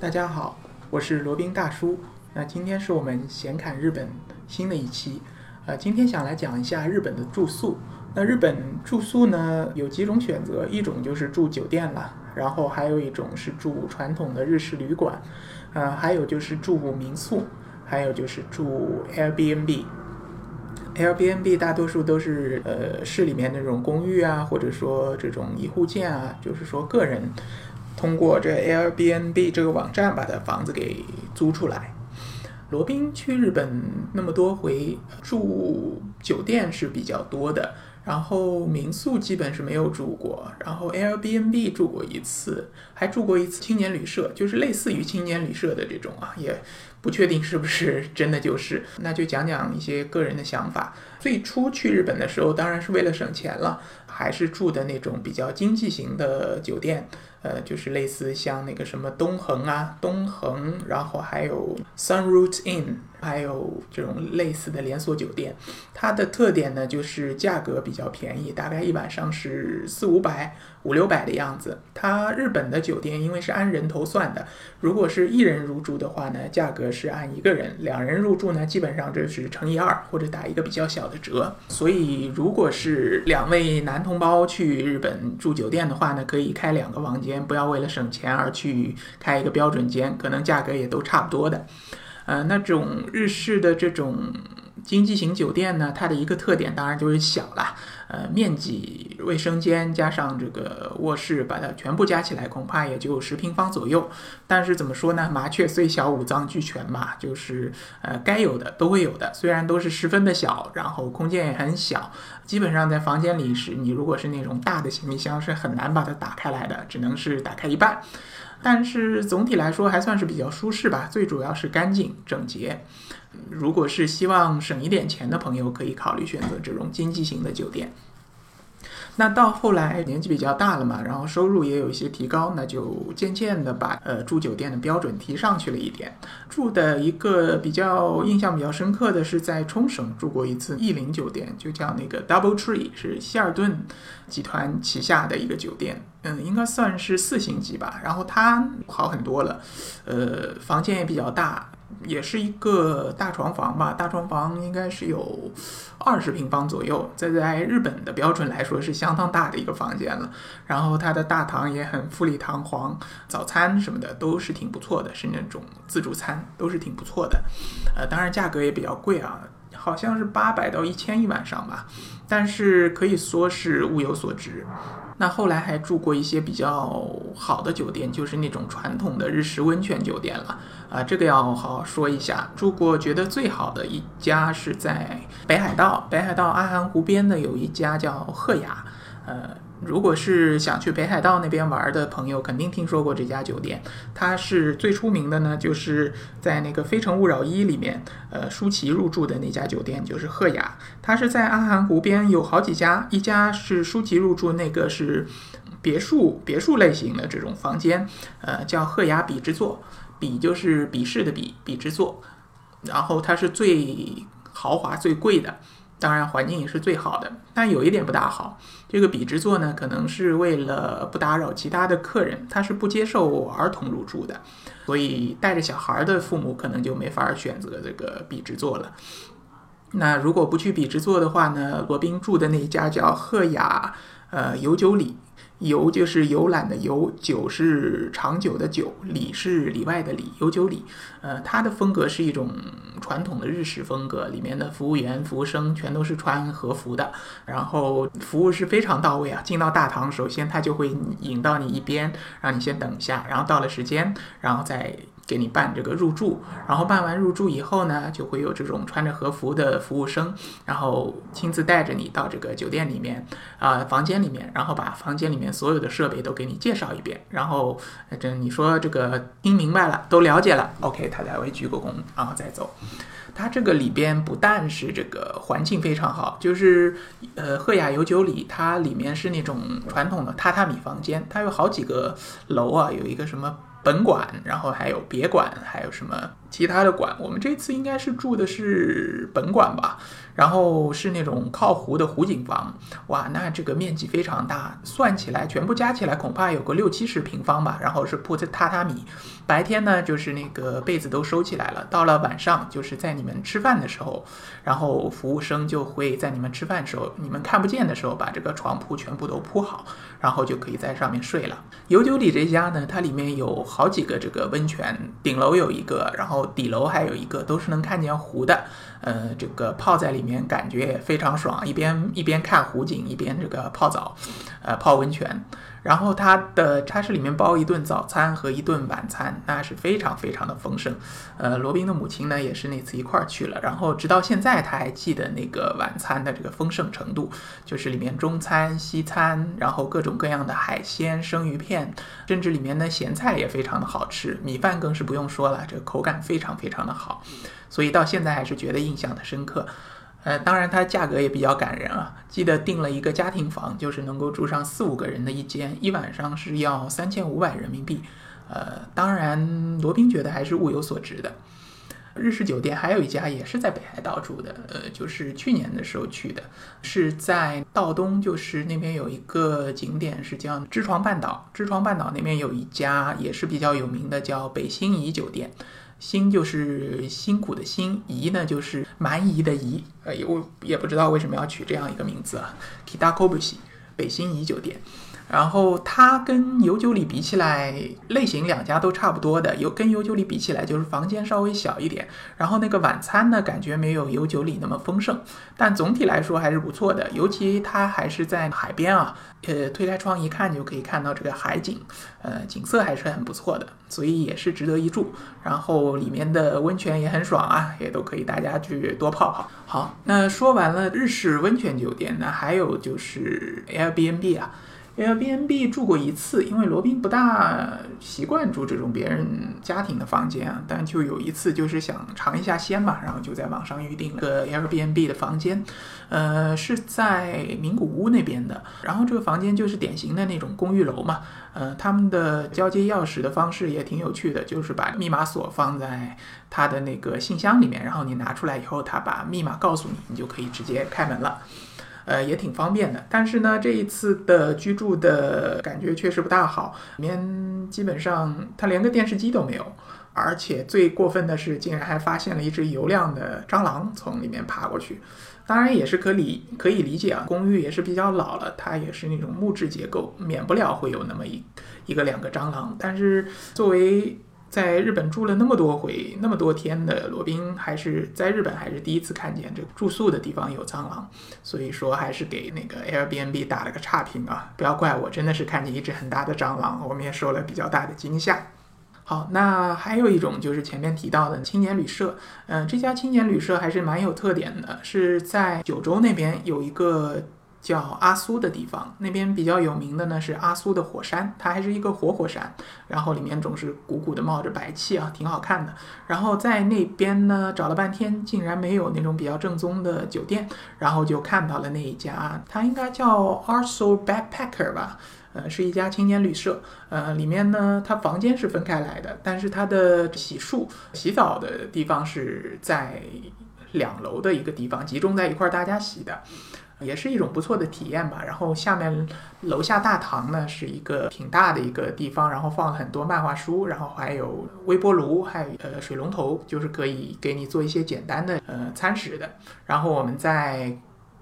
大家好，我是罗宾大叔。那今天是我们闲侃日本新的一期，呃，今天想来讲一下日本的住宿。那日本住宿呢有几种选择，一种就是住酒店了，然后还有一种是住传统的日式旅馆，呃，还有就是住民宿，还有就是住 Airbnb。Airbnb 大多数都是呃市里面那种公寓啊，或者说这种一户建啊，就是说个人通过这 Airbnb 这个网站把它房子给租出来。罗宾去日本那么多回，住酒店是比较多的，然后民宿基本是没有住过，然后 Airbnb 住过一次，还住过一次青年旅社，就是类似于青年旅社的这种啊，也不确定是不是真的就是，那就讲讲一些个人的想法。最初去日本的时候，当然是为了省钱了，还是住的那种比较经济型的酒店。呃，就是类似像那个什么东恒啊，东恒，然后还有 Sunroot Inn，还有这种类似的连锁酒店。它的特点呢，就是价格比较便宜，大概一晚上是四五百、五六百的样子。它日本的酒店因为是按人头算的，如果是一人入住的话呢，价格是按一个人；两人入住呢，基本上就是乘以二或者打一个比较小的折。所以，如果是两位男同胞去日本住酒店的话呢，可以开两个房间。不要为了省钱而去开一个标准间，可能价格也都差不多的。呃，那种日式的这种经济型酒店呢，它的一个特点当然就是小了。呃，面积卫生间加上这个卧室，把它全部加起来，恐怕也就十平方左右。但是怎么说呢？麻雀虽小，五脏俱全嘛，就是呃，该有的都会有的。虽然都是十分的小，然后空间也很小，基本上在房间里是，你如果是那种大的行李箱，是很难把它打开来的，只能是打开一半。但是总体来说还算是比较舒适吧，最主要是干净整洁。如果是希望省一点钱的朋友，可以考虑选择这种经济型的酒店。那到后来年纪比较大了嘛，然后收入也有一些提高，那就渐渐的把呃住酒店的标准提上去了一点。住的一个比较印象比较深刻的是在冲绳住过一次逸林酒店，就叫那个 Double Tree，是希尔顿集团旗下的一个酒店，嗯，应该算是四星级吧。然后它好很多了，呃，房间也比较大。也是一个大床房吧，大床房应该是有二十平方左右，这在日本的标准来说是相当大的一个房间了。然后它的大堂也很富丽堂皇，早餐什么的都是挺不错的，是那种自助餐，都是挺不错的。呃，当然价格也比较贵啊，好像是八百到一千一晚上吧，但是可以说是物有所值。那后来还住过一些比较好的酒店，就是那种传统的日式温泉酒店了啊，这个要好好说一下。住过觉得最好的一家是在北海道，北海道阿寒湖边的有一家叫鹤雅，呃。如果是想去北海道那边玩的朋友，肯定听说过这家酒店。它是最出名的呢，就是在那个《非诚勿扰一》里面，呃，舒淇入住的那家酒店，就是鹤雅。它是在阿寒湖边，有好几家，一家是舒淇入住，那个是别墅，别墅类型的这种房间，呃，叫鹤雅比之座，比就是鄙视的比，比之座。然后它是最豪华、最贵的。当然，环境也是最好的，但有一点不大好。这个笔直座呢，可能是为了不打扰其他的客人，他是不接受儿童入住的，所以带着小孩的父母可能就没法选择这个笔直座了。那如果不去比之座的话呢，罗宾住的那一家叫鹤雅，呃，有酒里。游就是游览的游，酒是长久的酒，里是里外的里，游酒里。呃，它的风格是一种传统的日式风格，里面的服务员、服务生全都是穿和服的，然后服务是非常到位啊。进到大堂，首先他就会引到你一边，让你先等一下，然后到了时间，然后再。给你办这个入住，然后办完入住以后呢，就会有这种穿着和服的服务生，然后亲自带着你到这个酒店里面啊房间里面，然后把房间里面所有的设备都给你介绍一遍，然后这你说这个听明白了，都了解了，OK，他才会鞠个躬，然后再走。它这个里边不但是这个环境非常好，就是呃鹤雅有酒里，它里面是那种传统的榻榻米房间，它有好几个楼啊，有一个什么。本馆，然后还有别馆，还有什么其他的馆。我们这次应该是住的是本馆吧。然后是那种靠湖的湖景房，哇，那这个面积非常大，算起来全部加起来恐怕有个六七十平方吧。然后是铺着榻榻米，白天呢就是那个被子都收起来了，到了晚上就是在你们吃饭的时候，然后服务生就会在你们吃饭的时候你们看不见的时候把这个床铺全部都铺好，然后就可以在上面睡了。有酒里这家呢，它里面有好几个这个温泉，顶楼有一个，然后底楼还有一个，都是能看见湖的。呃，这个泡在里面感觉也非常爽，一边一边看湖景，一边这个泡澡，呃，泡温泉。然后它的它是里面包一顿早餐和一顿晚餐，那是非常非常的丰盛。呃，罗宾的母亲呢也是那次一块儿去了，然后直到现在他还记得那个晚餐的这个丰盛程度，就是里面中餐、西餐，然后各种各样的海鲜、生鱼片，甚至里面的咸菜也非常的好吃，米饭更是不用说了，这个口感非常非常的好。所以到现在还是觉得印象的深刻，呃，当然它价格也比较感人啊。记得订了一个家庭房，就是能够住上四五个人的一间，一晚上是要三千五百人民币。呃，当然罗宾觉得还是物有所值的。日式酒店还有一家也是在北海道住的，呃，就是去年的时候去的，是在道东，就是那边有一个景点是叫知床半岛，知床半岛那边有一家也是比较有名的，叫北新怡酒店。辛就是辛苦的辛，夷呢就是蛮夷的夷，呃，我也不知道为什么要取这样一个名字啊。Kitakobushi 北新夷酒店。然后它跟有九里比起来，类型两家都差不多的。有跟有九里比起来，就是房间稍微小一点。然后那个晚餐呢，感觉没有有九里那么丰盛，但总体来说还是不错的。尤其它还是在海边啊，呃，推开窗一看就可以看到这个海景，呃，景色还是很不错的，所以也是值得一住。然后里面的温泉也很爽啊，也都可以大家去多泡泡。好，那说完了日式温泉酒店，那还有就是 Airbnb 啊。Airbnb 住过一次，因为罗宾不大习惯住这种别人家庭的房间啊，但就有一次就是想尝一下鲜嘛，然后就在网上预定了个 Airbnb 的房间，呃，是在名古屋那边的，然后这个房间就是典型的那种公寓楼嘛，呃，他们的交接钥匙的方式也挺有趣的，就是把密码锁放在他的那个信箱里面，然后你拿出来以后，他把密码告诉你，你就可以直接开门了。呃，也挺方便的，但是呢，这一次的居住的感觉确实不大好，里面基本上它连个电视机都没有，而且最过分的是，竟然还发现了一只油亮的蟑螂从里面爬过去。当然也是可理可以理解啊，公寓也是比较老了，它也是那种木质结构，免不了会有那么一一个两个蟑螂。但是作为在日本住了那么多回、那么多天的罗宾，还是在日本还是第一次看见这个住宿的地方有蟑螂，所以说还是给那个 Airbnb 打了个差评啊！不要怪我，真的是看见一只很大的蟑螂，我们也受了比较大的惊吓。好，那还有一种就是前面提到的青年旅社，嗯，这家青年旅社还是蛮有特点的，是在九州那边有一个。叫阿苏的地方，那边比较有名的呢是阿苏的火山，它还是一个活火山，然后里面总是鼓鼓的冒着白气啊，挺好看的。然后在那边呢找了半天，竟然没有那种比较正宗的酒店，然后就看到了那一家，它应该叫 Arso Backpacker 吧，呃，是一家青年旅社，呃，里面呢它房间是分开来的，但是它的洗漱、洗澡的地方是在两楼的一个地方集中在一块儿大家洗的。也是一种不错的体验吧。然后下面楼下大堂呢是一个挺大的一个地方，然后放了很多漫画书，然后还有微波炉，还有呃水龙头，就是可以给你做一些简单的呃餐食的。然后我们在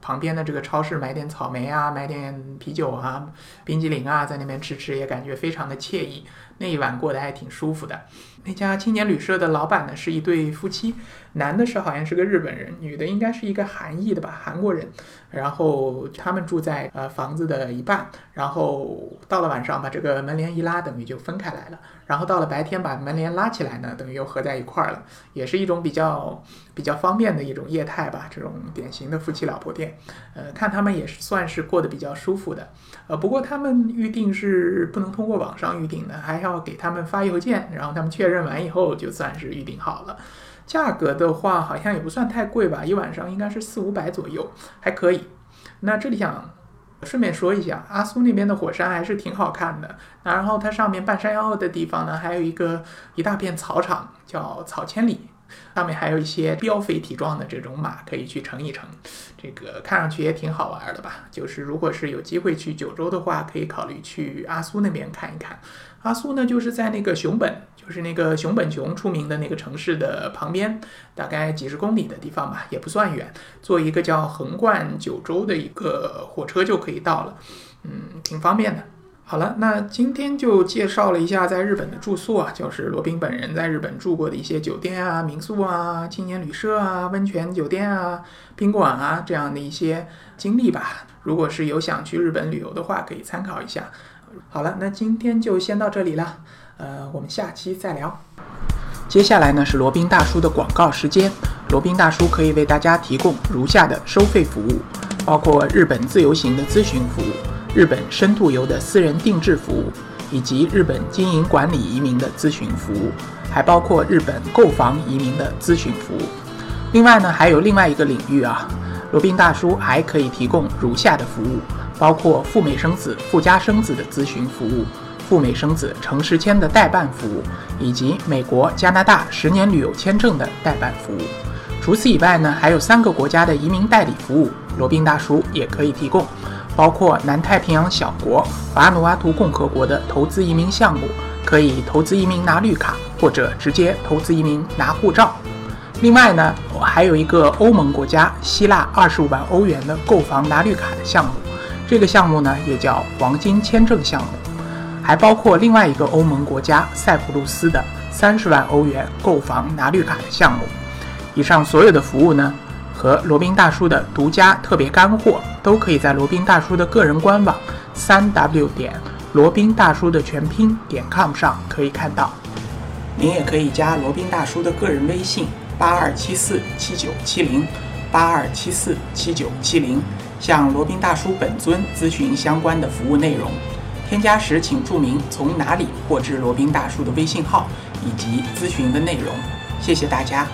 旁边的这个超市买点草莓啊，买点啤酒啊，冰激凌啊，在那边吃吃也感觉非常的惬意。那一晚过得还挺舒服的。那家青年旅社的老板呢是一对夫妻，男的是好像是个日本人，女的应该是一个韩裔的吧，韩国人。然后他们住在呃房子的一半，然后到了晚上把这个门帘一拉，等于就分开来了。然后到了白天把门帘拉起来呢，等于又合在一块儿了，也是一种比较比较方便的一种业态吧。这种典型的夫妻老婆店，呃，看他们也是算是过得比较舒服的。呃，不过他们预定是不能通过网上预定的，还要要给他们发邮件，然后他们确认完以后就算是预定好了。价格的话好像也不算太贵吧，一晚上应该是四五百左右，还可以。那这里想顺便说一下，阿苏那边的火山还是挺好看的。然后它上面半山腰的地方呢，还有一个一大片草场，叫草千里。上面还有一些膘肥体壮的这种马，可以去乘一乘，这个看上去也挺好玩的吧？就是如果是有机会去九州的话，可以考虑去阿苏那边看一看。阿苏呢，就是在那个熊本，就是那个熊本熊出名的那个城市的旁边，大概几十公里的地方吧，也不算远。坐一个叫横贯九州的一个火车就可以到了，嗯，挺方便的。好了，那今天就介绍了一下在日本的住宿啊，就是罗宾本人在日本住过的一些酒店啊、民宿啊、青年旅社啊、温泉酒店啊、宾馆啊这样的一些经历吧。如果是有想去日本旅游的话，可以参考一下。好了，那今天就先到这里了，呃，我们下期再聊。接下来呢是罗宾大叔的广告时间，罗宾大叔可以为大家提供如下的收费服务，包括日本自由行的咨询服务。日本深度游的私人定制服务，以及日本经营管理移民的咨询服务，还包括日本购房移民的咨询服务。另外呢，还有另外一个领域啊，罗宾大叔还可以提供如下的服务，包括赴美生子、赴加生子的咨询服务，赴美生子城市签的代办服务，以及美国、加拿大十年旅游签证的代办服务。除此以外呢，还有三个国家的移民代理服务，罗宾大叔也可以提供。包括南太平洋小国瓦努阿图共和国的投资移民项目，可以投资移民拿绿卡，或者直接投资移民拿护照。另外呢，还有一个欧盟国家希腊二十五万欧元的购房拿绿卡的项目，这个项目呢也叫黄金签证项目。还包括另外一个欧盟国家塞浦路斯的三十万欧元购房拿绿卡的项目。以上所有的服务呢？和罗宾大叔的独家特别干货，都可以在罗宾大叔的个人官网三 w 点罗宾大叔的全拼点 com 上可以看到。您也可以加罗宾大叔的个人微信八二七四七九七零八二七四七九七零，向罗宾大叔本尊咨询相关的服务内容。添加时请注明从哪里获知罗宾大叔的微信号以及咨询的内容。谢谢大家。